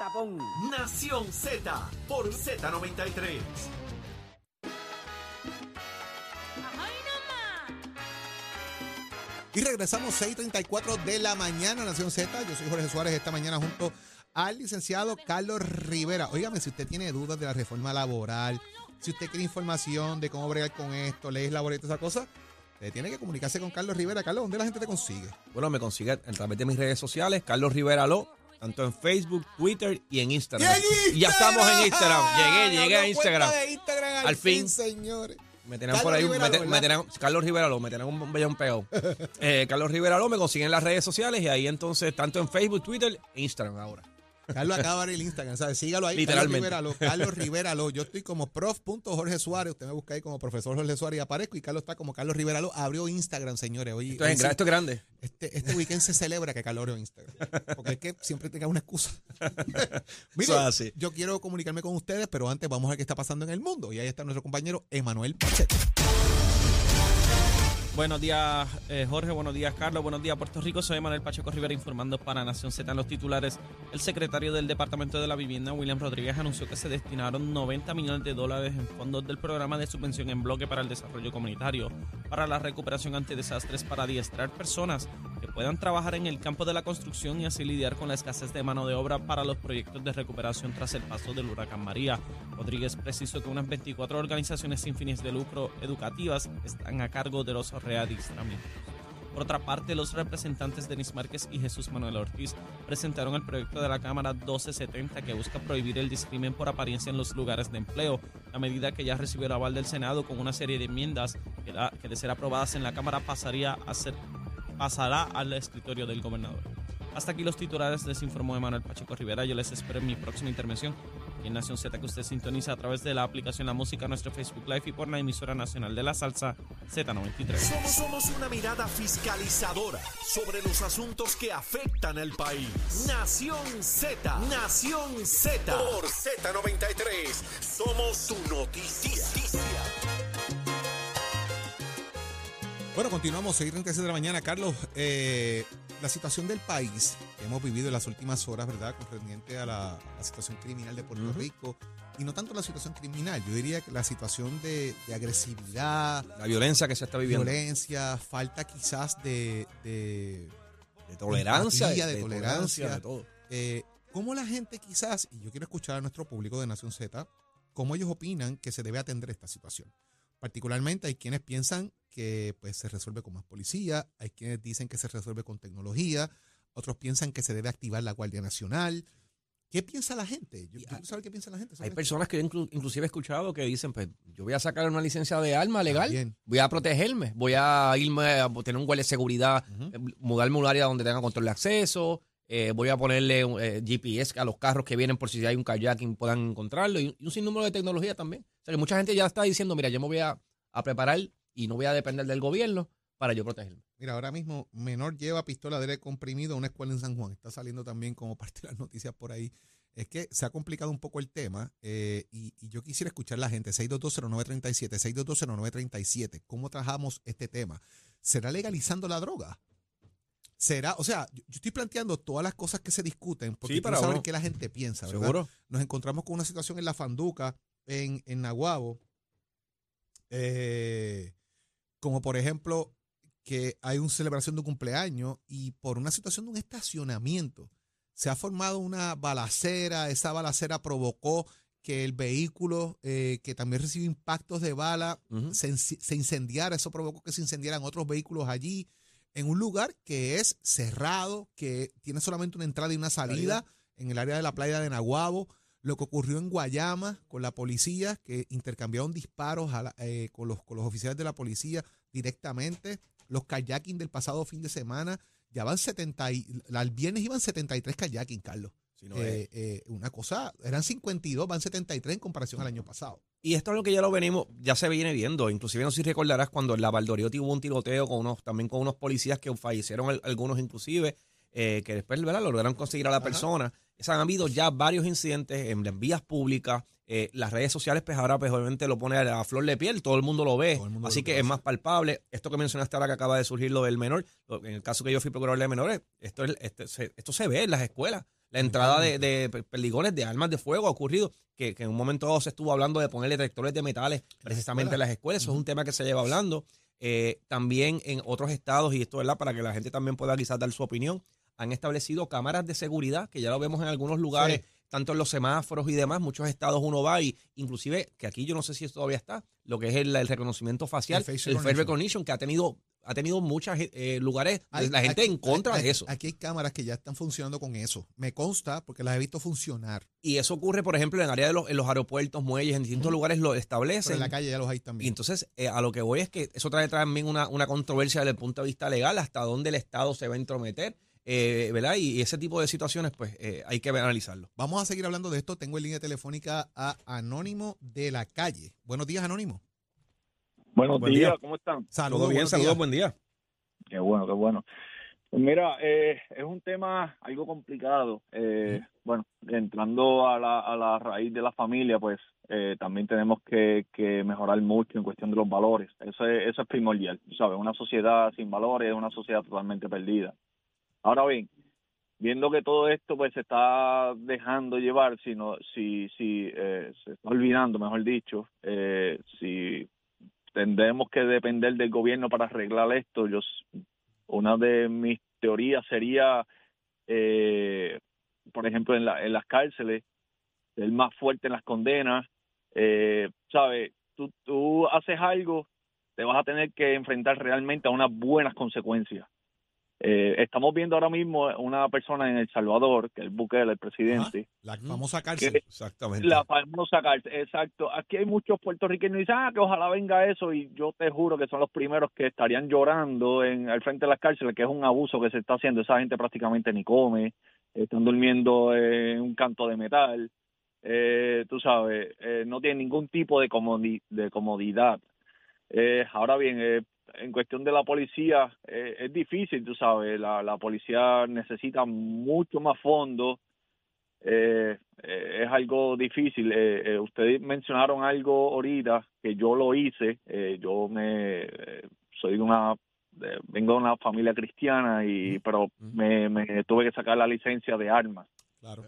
tapón. Nación Z por Z93. Y regresamos 6:34 de la mañana, Nación Z. Yo soy Jorge Suárez esta mañana junto al licenciado Carlos Rivera. Óigame, si usted tiene dudas de la reforma laboral, si usted quiere información de cómo bregar con esto, leyes laborales, esa cosa, usted tiene que comunicarse con Carlos Rivera. Carlos, ¿dónde la gente te consigue? Bueno, me consigue a través de mis redes sociales, Carlos Rivera Lo, tanto en Facebook, Twitter y en Instagram. ¡Y en Y ya estamos en Instagram. Llegué, llegué a Instagram. al, Al fin, fin. señores. Me tenían Carlos por ahí, un- Rivera me, Lo, te- me ¿verdad? tenían- Carlos Rivera Lo, me tenían un bellón pegado. Eh, Carlos Rivera Lo, me consiguen en las redes sociales y ahí entonces, tanto en Facebook, Twitter e Instagram ahora. Carlos acaba de abrir el Instagram, ¿sabes? Sígalo ahí. Literalmente. Carlos Rivera Lo. Carlos Rivera Lo. Yo estoy como prof.jorge Suárez. Usted me busca ahí como profesor Jorge Suárez y aparezco. Y Carlos está como Carlos Rivera Lo. Abrió Instagram, señores. Oye, Esto es, hoy esto es grande. este, este weekend se celebra que Carlos abrió Instagram. Porque es que siempre tenga una excusa. Mire, así. yo quiero comunicarme con ustedes, pero antes vamos a ver qué está pasando en el mundo. Y ahí está nuestro compañero Emanuel Pachete. Buenos días, eh, Jorge. Buenos días, Carlos. Buenos días, Puerto Rico. Soy Manuel Pacheco Rivera informando para Nación Z los titulares. El secretario del Departamento de la Vivienda, William Rodríguez, anunció que se destinaron 90 millones de dólares en fondos del programa de subvención en bloque para el desarrollo comunitario, para la recuperación ante desastres, para adiestrar personas que puedan trabajar en el campo de la construcción y así lidiar con la escasez de mano de obra para los proyectos de recuperación tras el paso del huracán María. Rodríguez precisó que unas 24 organizaciones sin fines de lucro educativas están a cargo de los Por otra parte, los representantes Denis Márquez y Jesús Manuel Ortiz presentaron el proyecto de la Cámara 1270 que busca prohibir el discrimen por apariencia en los lugares de empleo, la medida que ya recibió el aval del Senado con una serie de enmiendas que, de ser aprobadas en la Cámara pasaría a ser, pasará al escritorio del gobernador. Hasta aquí los titulares, les informó Emanuel Pacheco Rivera. Yo les espero en mi próxima intervención en Nación Z que usted sintoniza a través de la aplicación La Música, nuestro Facebook Live y por la emisora nacional de la salsa Z93. Somos, somos una mirada fiscalizadora sobre los asuntos que afectan al país. Nación Z, Nación Z. Por Z93, somos su noticia. Bueno, continuamos, 6.36 de la mañana. Carlos, eh, la situación del país que hemos vivido en las últimas horas, ¿verdad? Concerniente a la, a la situación criminal de Puerto Rico. Y no tanto la situación criminal, yo diría que la situación de, de agresividad, La violencia que se está viviendo. violencia, falta quizás de, de De tolerancia. empatía, de tolerancia. de todo. eh, cómo la gente quizás, y yo quiero escuchar a nuestro público de Nación Z, cómo ellos opinan que se debe atender esta situación. Particularmente hay quienes piensan que pues, se resuelve con más policía, hay quienes dicen que se resuelve con tecnología, otros piensan que se debe activar la Guardia Nacional. ¿Qué piensa la gente? Yo, yo quiero saber qué piensa la gente. Hay esto. personas que yo inclu- inclusive he escuchado que dicen, pues yo voy a sacar una licencia de arma legal, voy a protegerme, voy a irme a tener un guardia de seguridad, Ujú. eh, mudarme a un área donde tenga control de acceso, eh, voy a ponerle un, eh, GPS a los carros que vienen por si hay un kayaking puedan encontrarlo y, y un sinnúmero de tecnología también. O sea que mucha gente ya está diciendo, mira, yo me voy a, a preparar y no voy a depender del gobierno para yo protegerme. Mira, ahora mismo menor lleva pistola de aire comprimido a una escuela en San Juan. Está saliendo también como parte de las noticias por ahí. Es que se ha complicado un poco el tema eh, y, y yo quisiera escuchar a la gente. 6220937, 6220937. ¿Cómo trabajamos este tema? ¿Será legalizando la droga? ¿Será? O sea, yo, yo estoy planteando todas las cosas que se discuten porque Sí, quiero para saber qué la gente piensa, ¿verdad? ¿Seguro? nos encontramos con una situación en la Fanduca, en, en Naguabo, eh, como por ejemplo que hay una celebración de un cumpleaños y por una situación de un estacionamiento se ha formado una balacera, esa balacera provocó que el vehículo eh, que también recibió impactos de bala se, incendiara, eso provocó que se incendiaran otros vehículos allí, en un lugar que es cerrado, que tiene solamente una entrada y una salida, en el área de la playa de Naguabo, lo que ocurrió en Guayama con la policía, que intercambiaron disparos a la- eh, con, los, con los oficiales de la policía directamente, los kayaking del pasado fin de semana, ya van 70, y, al viernes iban 73 kayaking, Carlos. Si no Eh, eh, una cosa, eran 52, van 73 en comparación al año pasado. Y esto es lo que ya lo venimos, ya se viene viendo. Inclusive no sé si recordarás cuando en la Valdoriotti hubo un tiroteo con unos, también con unos policías que fallecieron al- algunos inclusive, eh, que después ¿verdad? lograron conseguir a la Ajá. persona. O sea, han habido ya varios incidentes en las vías públicas. eh, las redes sociales, pues ahora pues obviamente lo pone a, flor de piel, todo el mundo lo ve. Mundo así lo que es más palpable. Esto que mencionaste ahora que acaba de surgir lo del menor, lo- en el caso que yo fui procurador de menores, esto, es- este- se, esto se ve en las escuelas. La entrada de, de perdigones, de armas de fuego ha ocurrido, que, que en un momento dado se estuvo hablando de poner detectores de metales precisamente en las escuelas. Eso es un tema que se lleva hablando. Eh, también en otros estados, y esto, ¿verdad? Para que la gente también pueda quizás dar su opinión, han establecido cámaras de seguridad, que ya lo vemos en algunos lugares, tanto en los semáforos y demás. Muchos estados uno va y, inclusive, que aquí yo no sé si esto todavía está, lo que es el, el reconocimiento facial, El el, face face recognition. que ha tenido ha tenido muchos lugares, Hay- la gente aquí- en contra hay- de eso. Aquí hay cámaras que ya están funcionando con eso. Me consta porque las he visto funcionar. Y eso ocurre, por ejemplo, en el área de los, en los aeropuertos, muelles, en distintos lugares lo Pero establecen. en la calle ya los hay Y también. entonces, eh, a lo que voy es que eso trae también una, una controversia desde el punto de vista legal, hasta dónde el Estado se va a entrometer, eh, ¿verdad? Y ese tipo de situaciones, pues, eh, hay que analizarlo. Vamos a seguir hablando de esto. Tengo en línea telefónica a Anónimo de la calle. Buenos días, Anónimo. Buenos Buen días, día. ¿cómo están? Saludos. buen día. Qué bueno, qué bueno. Pues mira, eh, es un tema algo complicado. Eh, Bueno, entrando a la, a la raíz de la familia, pues eh, también tenemos que, que mejorar mucho en cuestión de los valores. Eso es, eso es primordial, ¿sabes? Una sociedad sin valores es una sociedad totalmente perdida. Ahora bien, viendo que todo esto pues se está dejando llevar, si, no, si, eh, se está olvidando, mejor dicho, eh, si tendremos que depender del gobierno para arreglar esto. Yo, una de mis teorías sería, eh, por ejemplo, en, la, en las cárceles, el más fuerte en las condenas. Eh, ¿Sabes? Tú, tú haces algo, te vas a tener que enfrentar realmente a unas buenas consecuencias. Eh, estamos viendo ahora mismo una persona en El Salvador, que es Bukele, el presidente, La Ujú. famosa cárcel. que Exactamente. la famosa cárcel, exacto. Aquí hay muchos puertorriqueños que dicen, ah, que ojalá venga eso, y yo te juro que son los primeros que estarían llorando en al frente de las cárceles, que es un abuso que se está haciendo. Esa gente prácticamente ni come, están durmiendo en un canto de metal, eh, tú sabes, eh, no tienen ningún tipo de, comodi- de comodidad. Eh, ahora bien, eh, en cuestión de la policía, eh, es difícil, tú sabes, la, la policía necesita mucho más fondos eh, eh, es algo difícil. Eh, ustedes mencionaron algo ahorita que yo lo hice. Yo me soy una vengo de una familia cristiana y pero me, me tuve que sacar la licencia de armas. Claro.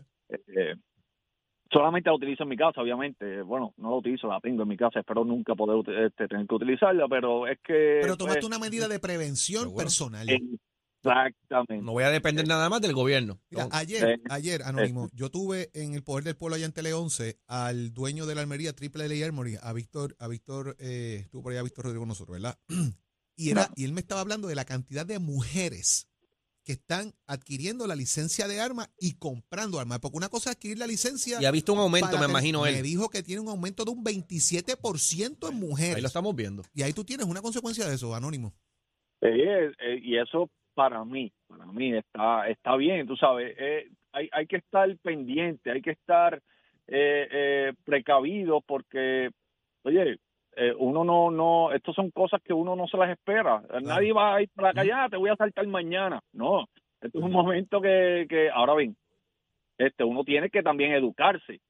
Solamente la utilizo en mi casa, obviamente. Bueno, no la utilizo, la tengo en mi casa. Espero nunca poder este, tener que utilizarla, pero es que Pero tomaste pues, una medida de prevención personal. exactamente. No voy a depender nada más del gobierno. Mira, ayer, ayer, Anónimo, yo tuve en el Poder del Pueblo allá en Tele 11 al dueño de la Almería Triple L Armory, a Víctor, a Víctor, eh, estuvo por allá Víctor Rodrigo con nosotros, ¿verdad? Y era, y él me estaba hablando de la cantidad de mujeres que están adquiriendo la licencia de arma y comprando armas. Porque una cosa es adquirir la licencia. y ha visto un aumento, me imagino Me él. dijo que tiene un aumento de un 27% en mujeres. Ahí lo estamos viendo. Y ahí tú tienes una consecuencia de eso, Anónimo. Eh, eh, y eso para mí, para mí está está bien, tú sabes, eh, hay, hay que estar pendiente, hay que estar eh, eh, precavido porque, oye, eh, uno no, no, estas son cosas que uno no se las espera. Nadie va a ir para la calle, "Ah, te voy a saltar mañana. No, esto es un momento que, que ahora bien, este, uno tiene que también educarse.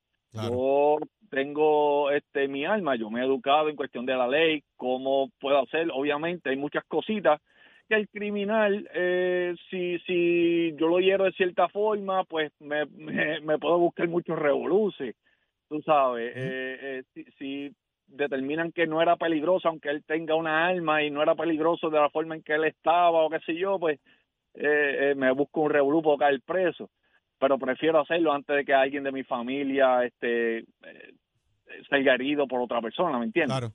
Yo tengo este mi alma, yo me he educado en cuestión de la ley, cómo puedo hacer. Obviamente hay muchas cositas que el criminal, eh, si si yo lo hiero de cierta forma, pues me, me, me puedo buscar muchos revoluces, tú sabes. eh, eh, si, si determinan que no era peligroso, aunque él tenga una arma y no era peligroso de la forma en que él estaba o qué sé yo, pues eh, eh, me busco un para caer preso pero prefiero hacerlo antes de que alguien de mi familia este eh, salga herido por otra persona, ¿me entiendes? Claro.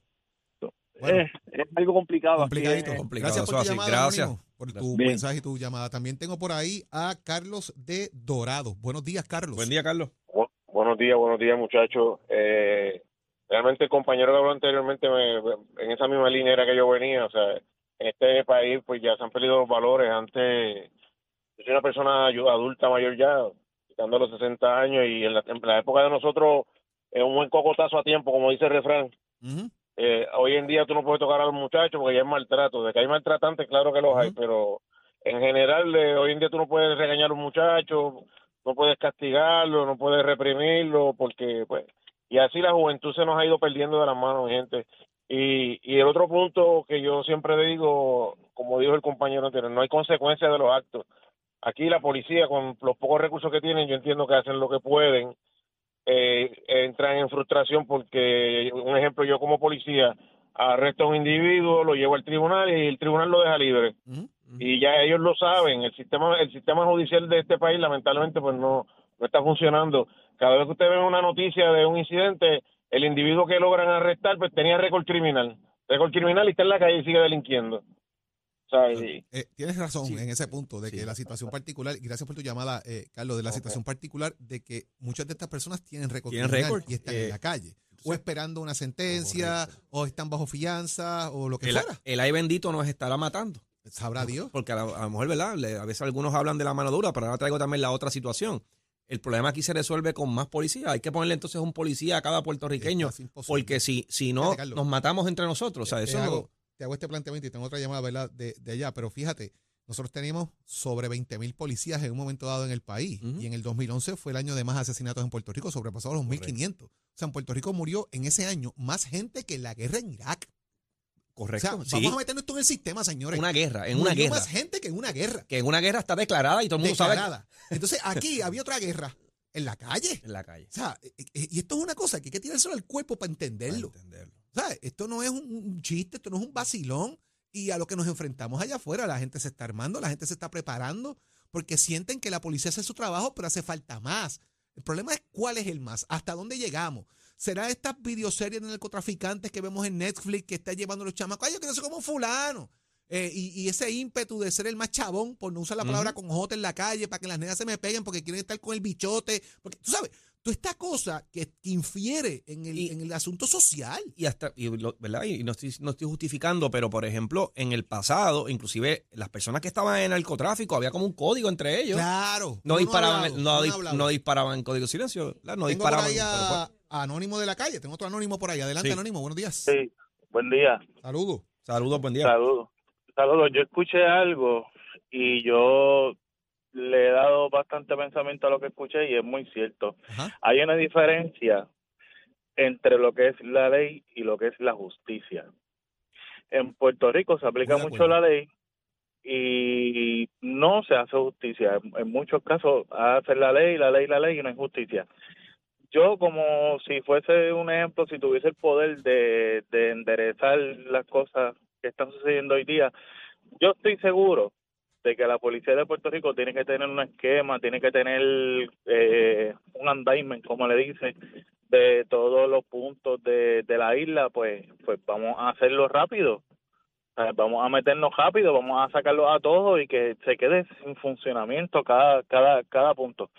Bueno. es, es algo complicado. Complicadito. es- complicado, Gracias por tu así, llamada, gracias. Anónimo, por tu Bien. mensaje y tu llamada. También tengo por ahí a Carlos de Dorado. Buenos días, Carlos. Buen día, Carlos. Bu- buenos días, buenos días, muchachos. Eh, realmente el compañero que habló anteriormente, me- en esa misma línea era que yo venía. O sea, en este país, pues ya se han perdido los valores. Antes, yo soy una persona adulta mayor ya, quitando los 60 años, y en la, en la época de nosotros, es un buen cocotazo a tiempo, como dice el refrán. Eh, hoy en día tú no puedes tocar a los muchachos porque ya es maltrato. De que hay maltratantes, claro que los hay, pero en general, eh, hoy en día tú no puedes regañar a los muchachos, no puedes castigarlo, no puedes reprimirlo, porque, pues, y así la juventud se nos ha ido perdiendo de las manos, gente. Y, y el otro punto que yo siempre digo, como dijo el compañero anterior, no hay consecuencias de los actos. aquí la policía con los pocos recursos que tienen, yo entiendo que hacen lo que pueden, eh, entran en frustración porque, un ejemplo, yo como policía arresto a un individuo, lo llevo al tribunal y el tribunal lo deja libre. Y ya ellos lo saben, el sistema el sistema judicial de este país lamentablemente pues no, no está funcionando. Cada vez que usted ve una noticia de un incidente, el individuo que logran arrestar pues tenía récord criminal. Récord criminal y está en la calle y sigue delinquiendo. O sea, y- Eh, tienes razón Sí. en ese punto de que Sí. la situación particular, y gracias por tu llamada, eh, Carlos, de la situación particular de que muchas de estas personas tienen récord Tienen criminal récord, y están eh, en la calle, o esperando una sentencia, o están bajo fianza, o lo que El, fuera. el ay bendito nos estará matando. Sabrá Dios. Porque a, la- a lo mejor, ¿verdad? Le- a veces algunos hablan de la mano dura, pero ahora traigo también la otra situación. El problema aquí se resuelve con más policía. Hay que ponerle entonces un policía a cada puertorriqueño, porque si, si no, Fíjate, Carlos. nos matamos entre nosotros. O sea, te, eso hago, te hago este planteamiento y tengo otra llamada ¿verdad? De, de allá, pero fíjate, nosotros tenemos sobre 20 mil policías en un momento dado en el país y en el 2011 fue el año de más asesinatos en Puerto Rico, sobrepasó los 1.500. O sea, en Puerto Rico murió en ese año más gente que en la guerra en Irak. O correcto. sea, sí. vamos a meternos esto en el sistema, señores. una guerra, en una guerra. más gente que en una guerra. Que en una guerra está declarada y todo el mundo Declarada. Entonces, aquí había otra guerra en la calle. sabe en la calle. O sea, eh, eh, y esto es una cosa que hay que tirárselo al cuerpo para entenderlo. Para entenderlo. ¿Sabes? Esto no es un chiste, esto no es un vacilón. Y a lo que nos enfrentamos allá afuera, la gente se está armando, la gente se está preparando, porque sienten que la policía hace su trabajo, pero hace falta más. El problema es cuál es el más, hasta dónde llegamos. ¿Será estas videoseries de narcotraficantes que vemos en Netflix que está llevando a los chamacos? Ay, yo quiero ser como fulano. Eh, y, y ese ímpetu de ser el más chabón, por no usar la palabra con J en la calle, para que las nenas se me peguen porque quieren estar con el bichote. Porque, tú sabes, toda esta cosa que, que infiere en el, Y- en el asunto social. y hasta, y lo- ¿verdad? Y no estoy, no estoy justificando, pero por ejemplo, en el pasado, inclusive las personas que estaban en el narcotráfico, había como un código entre ellos. Claro. No disparaban, hablado, no, dis- no disparaban en código de silencio, ¿verdad? no Tengo por disparaban. ahí pero a, fue- a Anónimo de la calle. Tengo otro Anónimo por ahí. Adelante, Sí. Anónimo. Buenos días. Sí, buen día. Saludos. Saludos, buen día. Saludos. Saludos. Yo escuché algo y yo le he dado bastante pensamiento a lo que escuché y es muy cierto. Ajá. Hay una diferencia entre lo que es la ley y lo que es la justicia. En Puerto Rico se aplica mucho la ley y no se hace justicia. En- En muchos casos hacen la ley, la ley, la ley y no hay justicia. Yo como si fuese un ejemplo, si tuviese el poder de, de enderezar las cosas que están sucediendo hoy día, yo estoy seguro de que la policía de Puerto Rico tiene que tener un esquema, tiene que tener eh, un andaimen, como le dicen, de todos los puntos de, de la isla, pues, pues vamos a hacerlo rápido. Vamos a meternos rápido, vamos a sacarlos a todos y que se quede sin funcionamiento cada, cada, cada punto.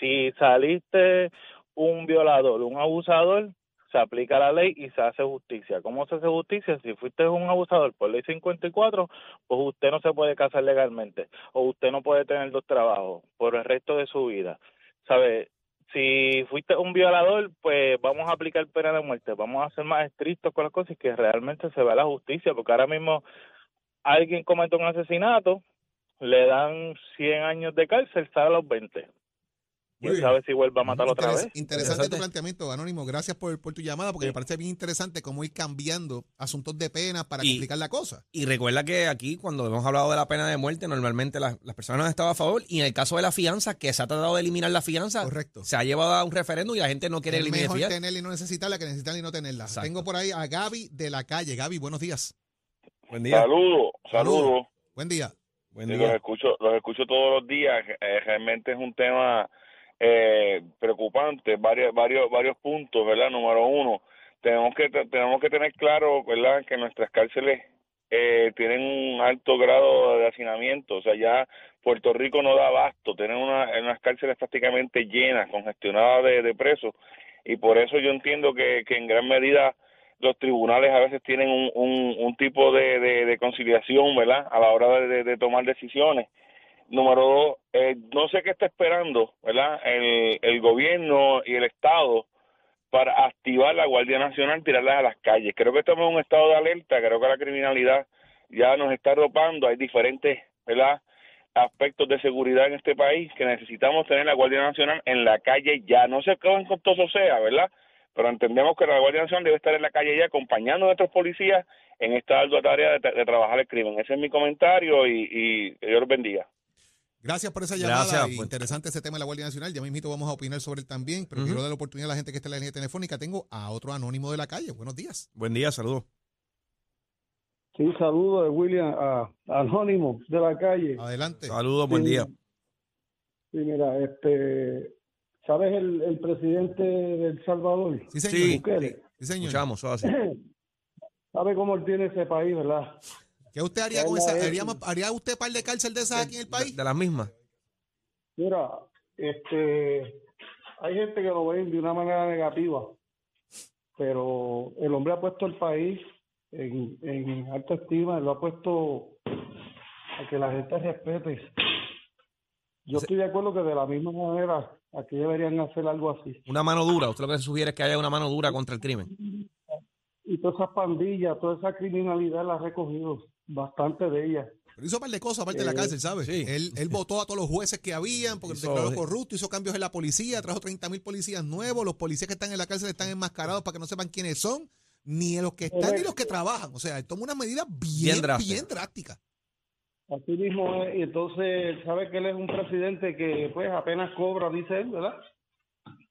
Si saliste un violador, un abusador, se aplica la ley y se hace justicia. ¿Cómo se hace justicia? Si fuiste un abusador por ley 54, pues usted no se puede casar legalmente o usted no puede tener dos trabajos por el resto de su vida. ¿Sabe? Si fuiste un violador, pues vamos a aplicar pena de muerte, vamos a ser más estrictos con las cosas y que realmente se vea la justicia, porque ahora mismo alguien comete un asesinato, le dan 100 años de cárcel, sale a los 20. ¿Quién sabe si vuelve a matar otra Interes- vez? Interesante tu planteamiento, Anónimo. Gracias por, por tu llamada, porque Sí. me parece bien interesante cómo ir cambiando asuntos de pena para Y- complicar la cosa. Y recuerda que aquí, cuando hemos hablado de la pena de muerte, normalmente las, las personas han estado a favor. Y en el caso de la fianza, que se ha tratado de eliminar la fianza, Correcto. se ha llevado a un referéndum y la gente no quiere Es eliminar mejor fianza. tenerla y no necesitarla que necesitarla y no tenerla. Exacto. Tengo por ahí a Gaby de la calle. Gaby, buenos días. Buen día. Saludos, Saludos. saludos. Buen día. Buen Sí, día. los escucho, los escucho todos los días. Eh, realmente es un tema eh, preocupante, varios, varios, varios puntos, ¿verdad? Número uno, tenemos que tenemos que tener claro, ¿verdad? Que nuestras cárceles eh, tienen un alto grado de hacinamiento, o sea, ya Puerto Rico no da abasto, tienen una, unas cárceles prácticamente llenas, congestionadas de, de presos, y por eso yo entiendo que, que en gran medida los tribunales a veces tienen un, un, tipo de, de, de conciliación, ¿verdad? A la hora de- de tomar decisiones. Número dos, eh, no sé qué está esperando, ¿verdad? El, el gobierno y el Estado para activar la Guardia Nacional, tirarlas a las calles. Creo que estamos en un estado de alerta, creo que la criminalidad ya nos está arropando, hay diferentes, ¿verdad? aspectos de seguridad en este país que necesitamos tener la Guardia Nacional en la calle ya. No sé cuán costoso sea, ¿verdad? Pero entendemos que la Guardia Nacional debe estar en la calle ya acompañando a nuestros policías en esta ardua tarea de, de trabajar el crimen. Ese es mi comentario y, y Dios los bendiga. Gracias por esa llamada. Gracias, y pues. interesante ese tema de la Guardia Nacional. Ya mismito vamos a opinar sobre él también, pero Ujú. quiero dar la oportunidad a la gente que está en la línea telefónica. Tengo a otro anónimo de la calle. Buenos días. Buen día, saludos. Sí, saludo de William a, a Anónimo de la calle. Adelante. Saludos, buen Sí. día. Sí, mira, este, ¿sabes el, el presidente de El Salvador? Sí, señor. Sí. Señor. Escuchamos. ¿Sabe cómo él tiene ese país, verdad? ¿Qué usted haría con esa? ¿Haría, haría usted par de cárcel de esas aquí en el país? De, de las mismas. Mira, este, hay gente que lo ven de una manera negativa, pero el hombre ha puesto el país en, en alta estima, lo ha puesto a que la gente respete. Yo estoy de acuerdo que de la misma manera aquí deberían hacer algo así. Una mano dura. Usted lo que sugiere es que haya una mano dura contra el crimen. Y todas esas pandillas, toda esa criminalidad la ha recogido, bastante de ella. Pero hizo un par de cosas aparte de la cárcel, ¿sabes? sí. Él, él votó a todos los jueces que habían porque Hizo- declaró corrupto, hizo cambios en la policía, trajo 30 mil policías nuevos. Los policías que están en la cárcel están enmascarados para que no sepan quiénes son, ni los que están ni los que trabajan. O sea, él toma una medida bien, Bien drástica. bien drástica. Así mismo es, y entonces sabe que él es un presidente que pues apenas cobra, dice él, ¿verdad?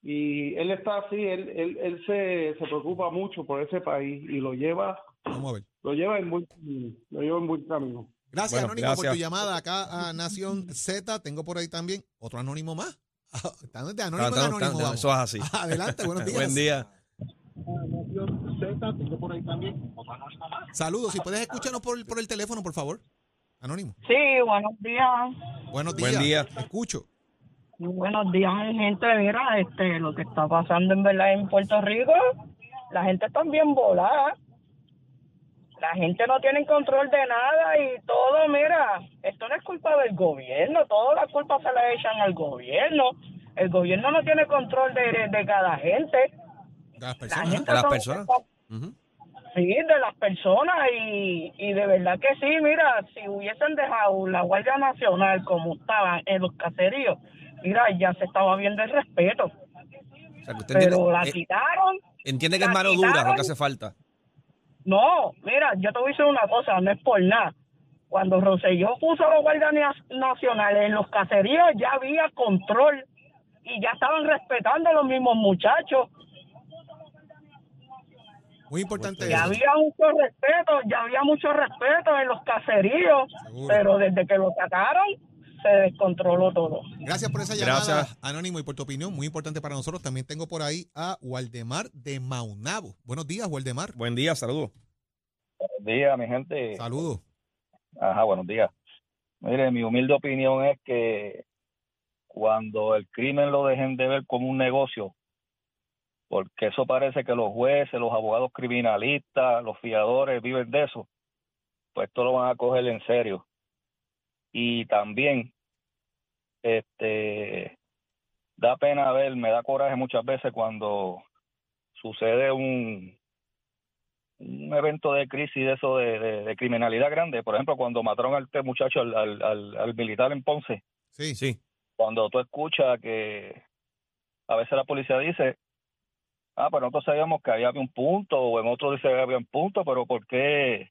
Y él está así, él, él, él se, se preocupa mucho por ese país y lo lleva, Vamos a ver. lo lleva en buen camino, lo lleva en buen camino. Gracias, Bueno, Anónimo, por gracias. tu llamada acá a Nación Z. Tengo por ahí también otro Anónimo más. Están de Anónimo Tan, tan, Anónimo. tan, vamos. Eso es así. Adelante, buenos días. Buen día. Saludos. Si puedes escúchanos por, por el teléfono, por favor. Anónimo. Sí, buenos días. Buenos días. Buen día. Te escucho. Buenos días, gente. Mira, este, lo que está pasando en verdad en Puerto Rico, la gente está bien volada. La gente no tiene control de nada y todo, mira, esto no es culpa del gobierno, toda la culpa se la echan al gobierno. El gobierno no tiene control de, de cada gente. De las La personas. gente De las son- personas. Sí, de las personas y, y de verdad que sí, mira, si hubiesen dejado la Guardia Nacional como estaban en los caseríos, mira, ya se estaba viendo el respeto, O sea, pero entiende, la eh, quitaron. entiende que es la mano dura lo que hace falta. No, mira, yo te voy a decir una cosa, no es por nada. Cuando Rosselló puso a la Guardia Na- Nacional en los caseríos ya había control y ya estaban respetando a los mismos muchachos. Muy importante Ya eso. había mucho respeto, ya había mucho respeto en los caseríos, Seguro. pero desde que lo sacaron se descontroló todo. Gracias por esa llamada, Gracias. Anónimo, y por tu opinión. Muy importante para nosotros. También tengo por ahí a Waldemar de Maunabo. Buenos días, Waldemar. Buen día, saludos. Buenos días, mi gente. Saludos. Ajá, buenos días. Mire, mi humilde opinión es que cuando el crimen lo dejen de ver como un negocio, porque eso parece que los jueces, los abogados criminalistas, los fiadores viven de eso, pues esto lo van a coger en serio. Y también, este, da pena ver, me da coraje muchas veces cuando sucede un, un evento de crisis de eso de, de- de criminalidad grande. Por ejemplo, cuando mataron a este muchacho, al, al, al- al militar en Ponce, Sí. Sí. cuando tú escuchas que a veces la policía dice, ah, pero nosotros sabíamos que había un punto, o en otro dice que había un punto, pero ¿por qué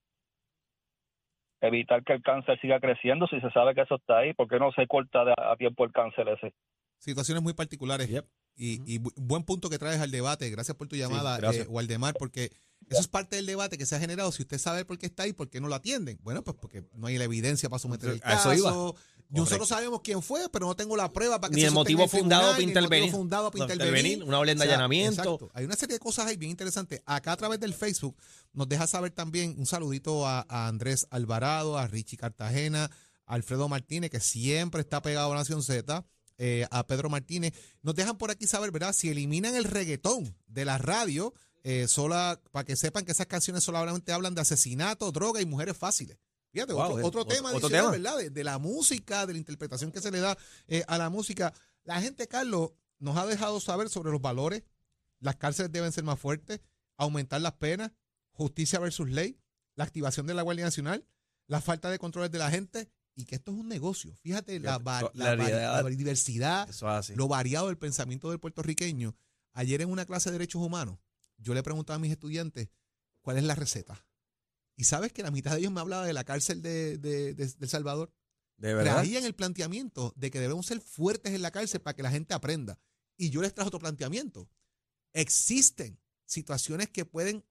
evitar que el cáncer siga creciendo si se sabe que eso está ahí? ¿Por qué no se corta de- a tiempo el cáncer ese? Situaciones muy particulares. Yep. Y, y bu- buen punto que traes al debate. Gracias por tu llamada, gracias. eh, Waldemar, porque eso es parte del debate que se ha generado. Si usted sabe por qué está ahí, ¿por qué no lo atienden? Bueno, pues porque no hay la evidencia para someter el A eso caso. iba. Nosotros sabemos quién fue, pero no tengo la prueba para que Ni se el motivo fundado para intervenir. fundado para intervenir. intervenir, una orden de O sea, allanamiento. exacto. Hay una serie de cosas ahí bien interesantes. Acá a través del Facebook nos deja saber también un saludito a, a Andrés Alvarado, a Richie Cartagena, a Alfredo Martínez, que siempre está pegado a Nación Z, eh, a Pedro Martínez. Nos dejan por aquí saber, ¿verdad? Si eliminan el reggaetón de la radio, eh, sola, para que sepan que esas canciones solamente hablan de asesinato, droga y mujeres fáciles. Fíjate, Wow, otro, tema otro adicional, tema. ¿verdad? De, de la música, de la interpretación que se le da eh, a la música. La gente, Carlos, nos ha dejado saber sobre los valores. Las cárceles deben ser más fuertes, aumentar las penas, justicia versus ley, la activación de la Guardia Nacional, la falta de controles de la gente y que esto es un negocio. Fíjate la, va- La diversidad, lo variado del pensamiento del puertorriqueño. Ayer en una clase de derechos humanos, yo le preguntaba a mis estudiantes cuál es la receta. Y sabes que la mitad de ellos me hablaba de la cárcel de, de- de- de El Salvador. De verdad. traían el planteamiento de que debemos ser fuertes en la cárcel para que la gente aprenda. Y yo les traje otro planteamiento. Existen situaciones que pueden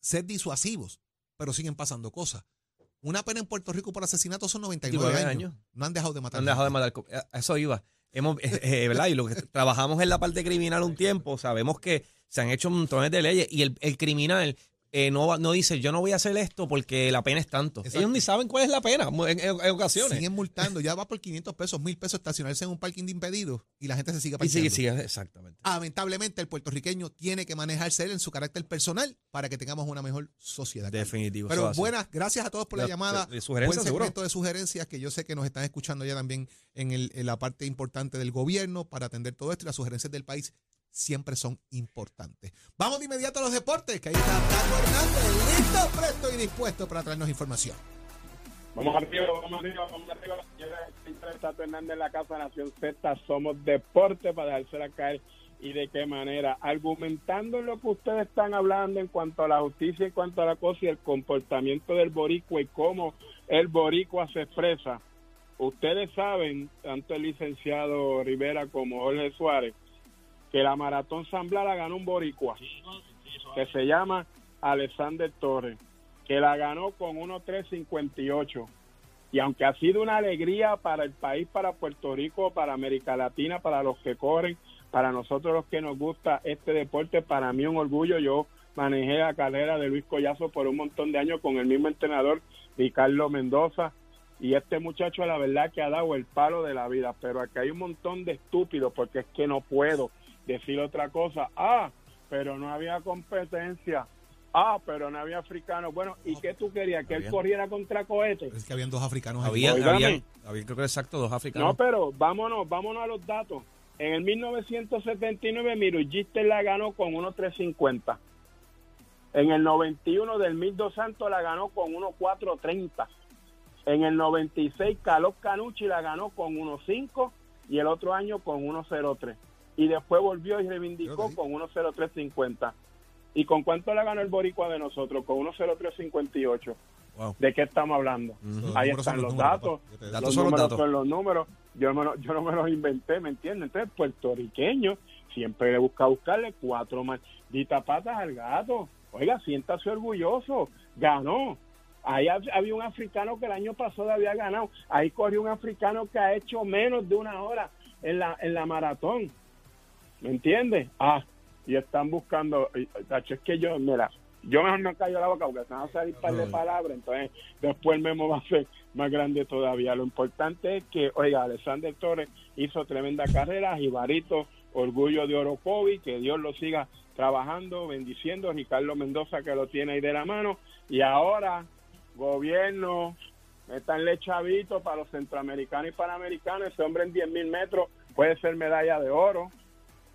ser disuasivos, pero siguen pasando cosas. Una pena en Puerto Rico por asesinato son 99 19 años. años. No han dejado de matar. Han dejado de matar. eso iba. Hemos, eh, eh, ¿verdad? Y lo que trabajamos en la parte criminal un tiempo, sabemos que se han hecho montones de leyes y el, el criminal eh, no, no dice, yo no voy a hacer esto porque la pena es tanto. Exacto. Ellos ni saben cuál es la pena en, en- en ocasiones. Siguen multando. Ya va por 500 pesos, 1000 pesos estacionarse en un parking de impedidos y la gente se sigue y sigue, parqueando. sigue, exactamente. Lamentablemente, el puertorriqueño tiene que manejarse él en su carácter personal para que tengamos una mejor sociedad. Definitivo. Pero buenas, gracias a todos por la llamada. de- de sugerencias, Buen de sugerencias que yo sé que nos están escuchando ya también en, el- en la parte importante del gobierno para atender todo esto y las sugerencias del país siempre son importantes. Vamos de inmediato a los deportes, que ahí está Tato Hernández, listo, presto y dispuesto para traernos información. Vamos arriba, vamos arriba, vamos arriba. Señora Tato Hernández en la Casa Nación Z. Somos deporte para dejársela caer. ¿Y de qué manera? Argumentando en lo que ustedes están hablando en cuanto a la justicia, en cuanto a la cosa y el comportamiento del boricua y cómo el boricua se expresa. Ustedes saben, tanto el licenciado Rivera como Jorge Suárez, que la Maratón San Blas la ganó un boricua, que se llama Alexander Torres, que la ganó con 1.358. Y aunque ha sido una alegría para el país, para Puerto Rico, para América Latina, para los que corren, para nosotros los que nos gusta este deporte, para mí un orgullo. Yo manejé la carrera de Luis Collazo por un montón de años con el mismo entrenador, Ricardo Mendoza. Y este muchacho, la verdad, que ha dado el palo de la vida. Pero aquí hay un montón de estúpidos, porque es que no puedo decir otra cosa. Ah, pero no había competencia. Ah, pero no había africanos. Bueno, ¿y qué tú querías? ¿Que él Había. corriera contra cohetes? Es que habían dos africanos Óigame. habían, habían, creo que exacto, dos africanos. No, pero vámonos, vámonos a los datos. En el 1979 Mirujister la ganó con 1.350. En el 91 del Mil Dos Santos la ganó con 1.430. En el 96 Carlos Canucci la ganó con 1.5 y el otro año con 1.03. Y después volvió y reivindicó con 1.0350. ¿Y con cuánto la ganó el boricua de nosotros? Con 1.0358. Wow. ¿De qué estamos hablando? Ahí están los datos. los son los números datos. son los números. Yo, me lo- yo no me los inventé, ¿me entiendes? Entonces, puertorriqueño siempre le busca buscarle cuatro malditas patas al gato. Oiga, siéntase orgulloso. Ganó. Ahí hab- había un africano que el año pasado había ganado. Ahí corrió un africano que ha hecho menos de una hora en la, en la maratón. ¿Me entiendes? Ah, y están buscando. tacho, es que yo, mira, yo mejor no callo la boca porque se van a salir par de palabras. Entonces, después el memo va a ser más grande todavía. Lo importante es que, oiga, Alexander Torres hizo tremenda carrera. Jibarito, orgullo de Orocovi, que Dios lo siga trabajando, bendiciendo. Ricardo Mendoza, que lo tiene ahí de la mano. Y ahora, gobierno, metanle chavito para los centroamericanos y panamericanos. Ese hombre en 10 mil metros puede ser medalla de oro.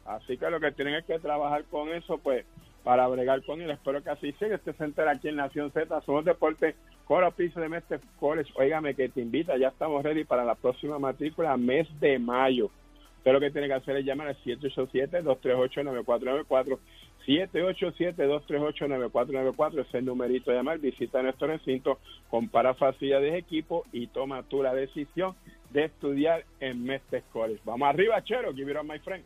Así que lo que tienen es que trabajar con eso, pues, para bregar con él. Espero que así sea. Este center aquí en Nación Z, somos deportes, Coro Piso de Mestre College. Óigame que te invita, ya estamos ready para la próxima matrícula, mes de mayo. Usted lo que tiene que hacer es llamar al 787-238-9494. 787-238-9494 es el numerito de llamar. Visita nuestro recinto, compara facilidades de equipo y toma tú la decisión de estudiar en Mestre College. Vamos arriba, Chero. Give it up, my friend.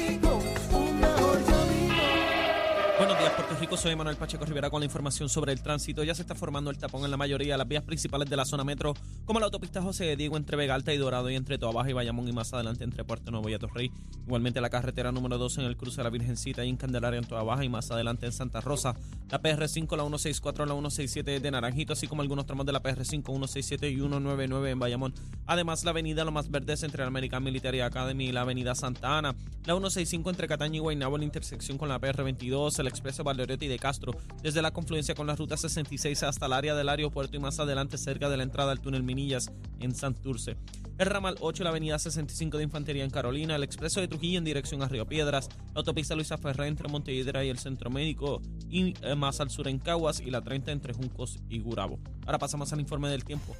Soy Manuel Pacheco Rivera con la información sobre el tránsito. Ya se está formando el tapón en la mayoría de las vías principales de la zona metro, como la autopista José de Diego entre Vega Alta y Dorado y entre Toa Baja y Bayamón y más adelante entre Puerto Nuevo y Atorrey. Igualmente la carretera número 2 en el cruce de la Virgencita y en Candelaria en Toa Baja y más adelante en Santa Rosa. La PR5, la 164, la 167 de Naranjito, así como algunos tramos de la PR5, 167 y 199 en Bayamón. Además, la avenida Lo Más Verdes entre la American Military Academy y la avenida Santa Ana. La 165 entre Cataño y Guaynabo en la intersección con la PR22, el expreso Valdeoriotti de Castro, desde la confluencia con la ruta 66 hasta el área del aeropuerto y más adelante cerca de la entrada al túnel Minillas en Santurce. El ramal 8, la avenida 65 de Infantería en Carolina, el expreso de Trujillo en dirección a Río Piedras, la autopista Luisa Ferré entre Montevideo y el Centro Médico y eh, más al sur en Caguas y la 30 entre Juncos y Gurabo. Ahora pasamos al informe del tiempo.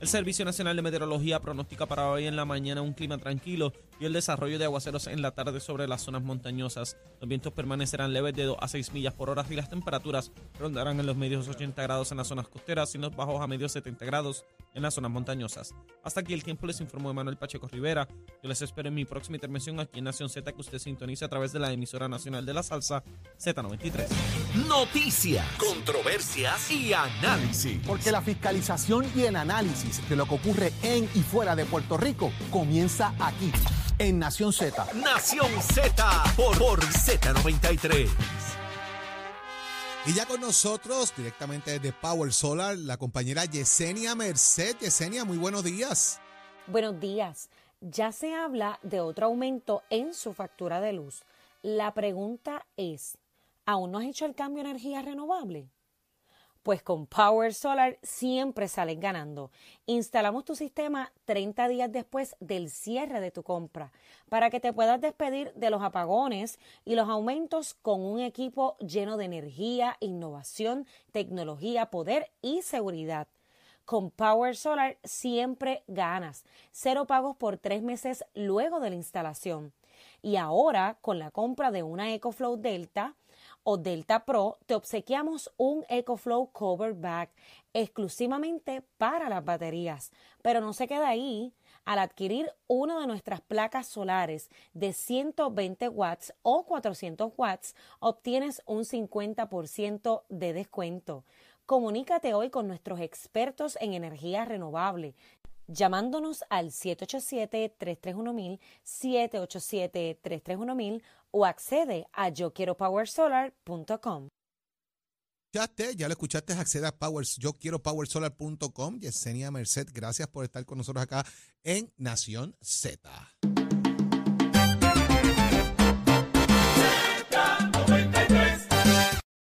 El Servicio Nacional de Meteorología pronostica para hoy en la mañana un clima tranquilo y el desarrollo de aguaceros en la tarde sobre las zonas montañosas. Los vientos permanecerán leves de 2 a 6 millas por hora y las temperaturas rondarán en los medios 80 grados en las zonas costeras y en los bajos a medios 70 grados en las zonas montañosas. Hasta aquí el tiempo les informó Manuel Pacheco Rivera. Yo les espero en mi próxima intervención aquí en Nación Z que usted sintoniza a través de la emisora nacional de la salsa Z93. Noticias, controversias y análisis. Porque la fiscalización y el análisis de lo que ocurre en y fuera de Puerto Rico comienza aquí, en Nación Z. Nación Z por, por Z93. Y ya con nosotros, directamente desde Power Solar, la compañera Yesenia Merced. Yesenia, muy buenos días. Buenos días. Ya se habla de otro aumento en su factura de luz. La pregunta es, ¿aún no has hecho el cambio a energía renovable? Pues con Power Solar siempre sales ganando. Instalamos tu sistema 30 días después del cierre de tu compra para que te puedas despedir de los apagones y los aumentos con un equipo lleno de energía, innovación, tecnología, poder y seguridad. Con Power Solar siempre ganas. Cero pagos por tres meses luego de la instalación. Y ahora, con la compra de una EcoFlow Delta, o Delta Pro, te obsequiamos un EcoFlow Cover Bag exclusivamente para las baterías. Pero no se queda ahí. Al adquirir una de nuestras placas solares de 120 watts o 400 watts, obtienes un 50% de descuento. Comunícate hoy con nuestros expertos en energía renovable llamándonos al 787-331-1000, 787-331-1000 o accede a yo quiero powersolar.com. Escuchaste, ya lo escuchaste, accede a Powers, yo quiero powersolar.com. Yesenia Merced, gracias por estar con nosotros acá en Nación Z.